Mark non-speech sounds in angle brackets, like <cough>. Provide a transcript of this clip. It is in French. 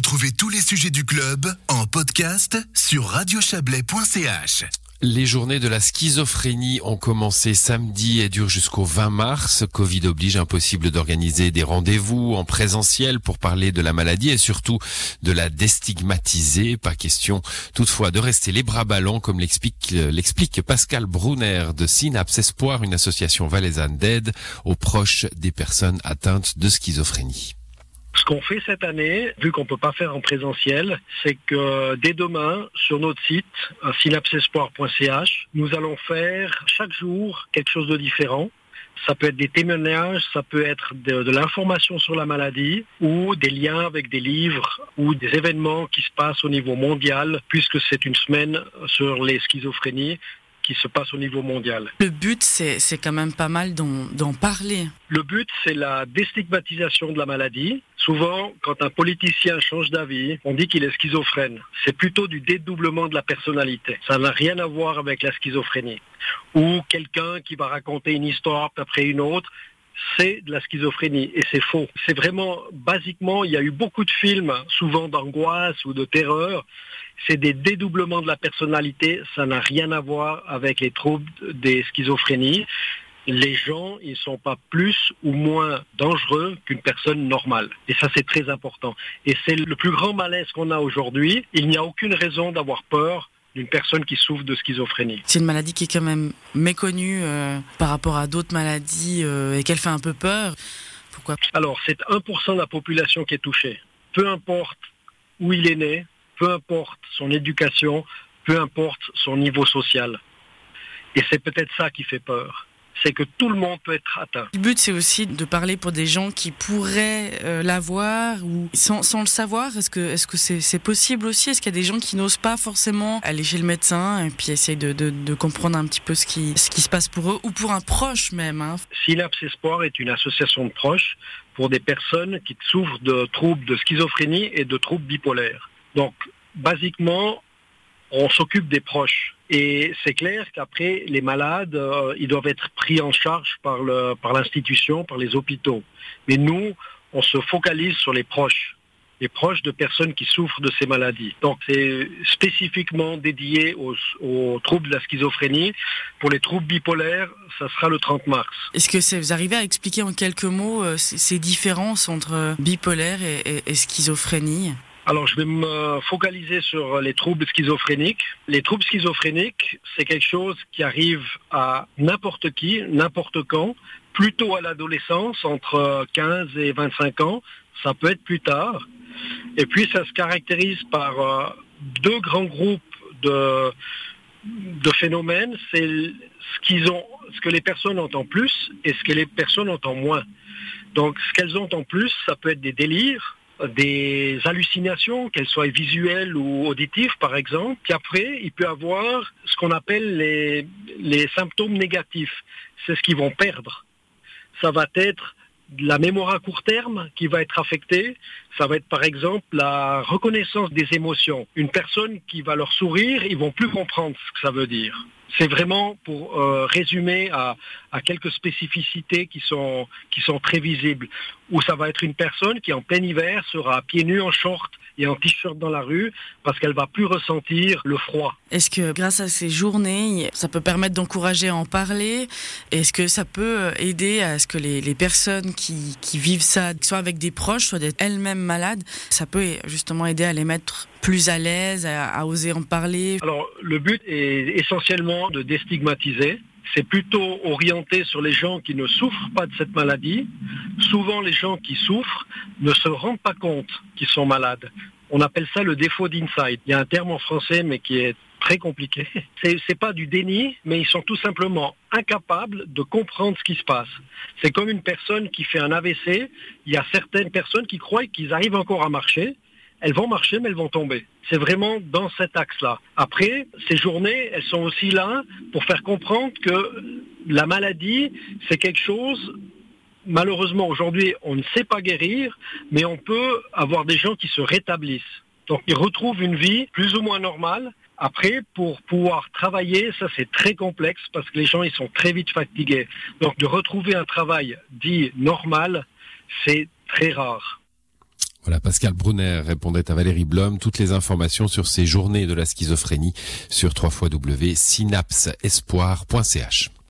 Retrouvez tous les sujets du club en podcast sur radiochablais.ch. Les journées de la schizophrénie ont commencé samedi et durent jusqu'au 20 mars. Covid oblige impossible d'organiser des rendez-vous en présentiel pour parler de la maladie et surtout de la déstigmatiser. Pas question toutefois de rester les bras ballants comme l'explique, l'explique Pascal Brunner de Synapse Espoir, une association valaisanne d'aide aux proches des personnes atteintes de schizophrénie. Ce qu'on fait cette année, vu qu'on ne peut pas faire en présentiel, c'est que dès demain, sur notre site, synapsespoir.ch, nous allons faire chaque jour quelque chose de différent. Ça peut être des témoignages, ça peut être de, de l'information sur la maladie ou des liens avec des livres ou des événements qui se passent au niveau mondial, puisque c'est une semaine sur les schizophrénies qui se passe au niveau mondial. Le but, c'est quand même pas mal d'en parler. Le but, c'est la déstigmatisation de la maladie. Souvent, quand un politicien change d'avis, on dit qu'il est schizophrène. C'est plutôt du dédoublement de la personnalité. Ça n'a rien à voir avec la schizophrénie. Ou quelqu'un qui va raconter une histoire après une autre c'est de la schizophrénie et c'est faux. C'est vraiment, basiquement, il y a eu beaucoup de films, souvent d'angoisse ou de terreur. C'est des dédoublements de la personnalité, ça n'a rien à voir avec les troubles des schizophrénies. Les gens, ils sont pas plus ou moins dangereux qu'une personne normale. Et ça, c'est très important. Et c'est le plus grand malaise qu'on a aujourd'hui. Il n'y a aucune raison d'avoir peur d'une personne qui souffre de schizophrénie. C'est une maladie qui est quand même méconnue euh, par rapport à d'autres maladies euh, et qu'elle fait un peu peur. Pourquoi? Alors, c'est 1% de la population qui est touchée. Peu importe où il est né, peu importe son éducation, peu importe son niveau social. Et c'est peut-être ça qui fait peur c'est que tout le monde peut être atteint. Le but, c'est aussi de parler pour des gens qui pourraient euh, l'avoir ou sans, sans, le savoir. Est-ce que est-ce que c'est possible aussi? Est-ce qu'il y a des gens qui n'osent pas forcément aller chez le médecin et puis essayer de, de, de, comprendre un petit peu ce qui, ce qui se passe pour eux ou pour un proche même hein? Synapse Espoir est une association de proches pour des personnes qui souffrent de troubles de schizophrénie et de troubles bipolaires. Donc, basiquement, on s'occupe des proches. Et c'est clair qu'après, les malades, euh, ils doivent être pris en charge par, l'institution, par les hôpitaux. Mais nous, on se focalise sur les proches, les proches de personnes qui souffrent de ces maladies. Donc c'est spécifiquement dédié aux, troubles de la schizophrénie. Pour les troubles bipolaires, ça sera le 30 mars. Est-ce que vous arrivez à expliquer en quelques mots euh, ces différences entre bipolaire et schizophrénie? Alors, je vais me focaliser sur les troubles schizophréniques. Les troubles schizophréniques, c'est quelque chose qui arrive à n'importe qui, n'importe quand, plutôt à l'adolescence, entre 15 et 25 ans. Ça peut être plus tard. Et puis, ça se caractérise par euh, deux grands groupes de, phénomènes. C'est ce que les personnes entendent plus et ce que les personnes entendent moins. Donc, ce qu'elles entendent plus, ça peut être des délires, des hallucinations, qu'elles soient visuelles ou auditives par exemple, puis après, il peut avoir ce qu'on appelle les, symptômes négatifs. C'est ce qu'ils vont perdre. Ça va être la mémoire à court terme qui va être affectée. Ça va être par exemple la reconnaissance des émotions. Une personne qui va leur sourire, ils vont plus comprendre ce que ça veut dire. C'est vraiment pour euh, résumer à, quelques spécificités qui sont, qui sont très visibles. Où ça va être une personne qui en plein hiver sera pieds nus en short et en t-shirt dans la rue parce qu'elle va plus ressentir le froid. Est-ce que grâce à ces journées, ça peut permettre d'encourager à en parler? Est-ce que ça peut aider à ce que les, personnes qui, vivent ça, soit avec des proches, soit elles-mêmes malades, ça peut justement aider à les mettre plus à l'aise, à, oser en parler? Alors le but est essentiellement de déstigmatiser c'est plutôt orienté sur les gens qui ne souffrent pas de cette maladie. Souvent, les gens qui souffrent ne se rendent pas compte qu'ils sont malades. On appelle ça le défaut d'insight. Il y a un terme en français, mais qui est très compliqué. <laughs> C'est pas du déni, mais ils sont tout simplement incapables de comprendre ce qui se passe. C'est comme une personne qui fait un AVC. Il y a certaines personnes qui croient qu'ils arrivent encore à marcher elles vont marcher, mais elles vont tomber. C'est vraiment dans cet axe-là. Après, ces journées, elles sont aussi là pour faire comprendre que la maladie, c'est quelque chose, malheureusement, aujourd'hui, on ne sait pas guérir, mais on peut avoir des gens qui se rétablissent. Donc, ils retrouvent une vie plus ou moins normale. Après, pour pouvoir travailler, ça c'est très complexe parce que les gens, ils sont très vite fatigués. Donc, de retrouver un travail dit normal, c'est très rare. Voilà, Pascal Brunner répondait à Valérie Blom. Toutes les informations sur ces journées de la schizophrénie sur www.synapsespoir.ch.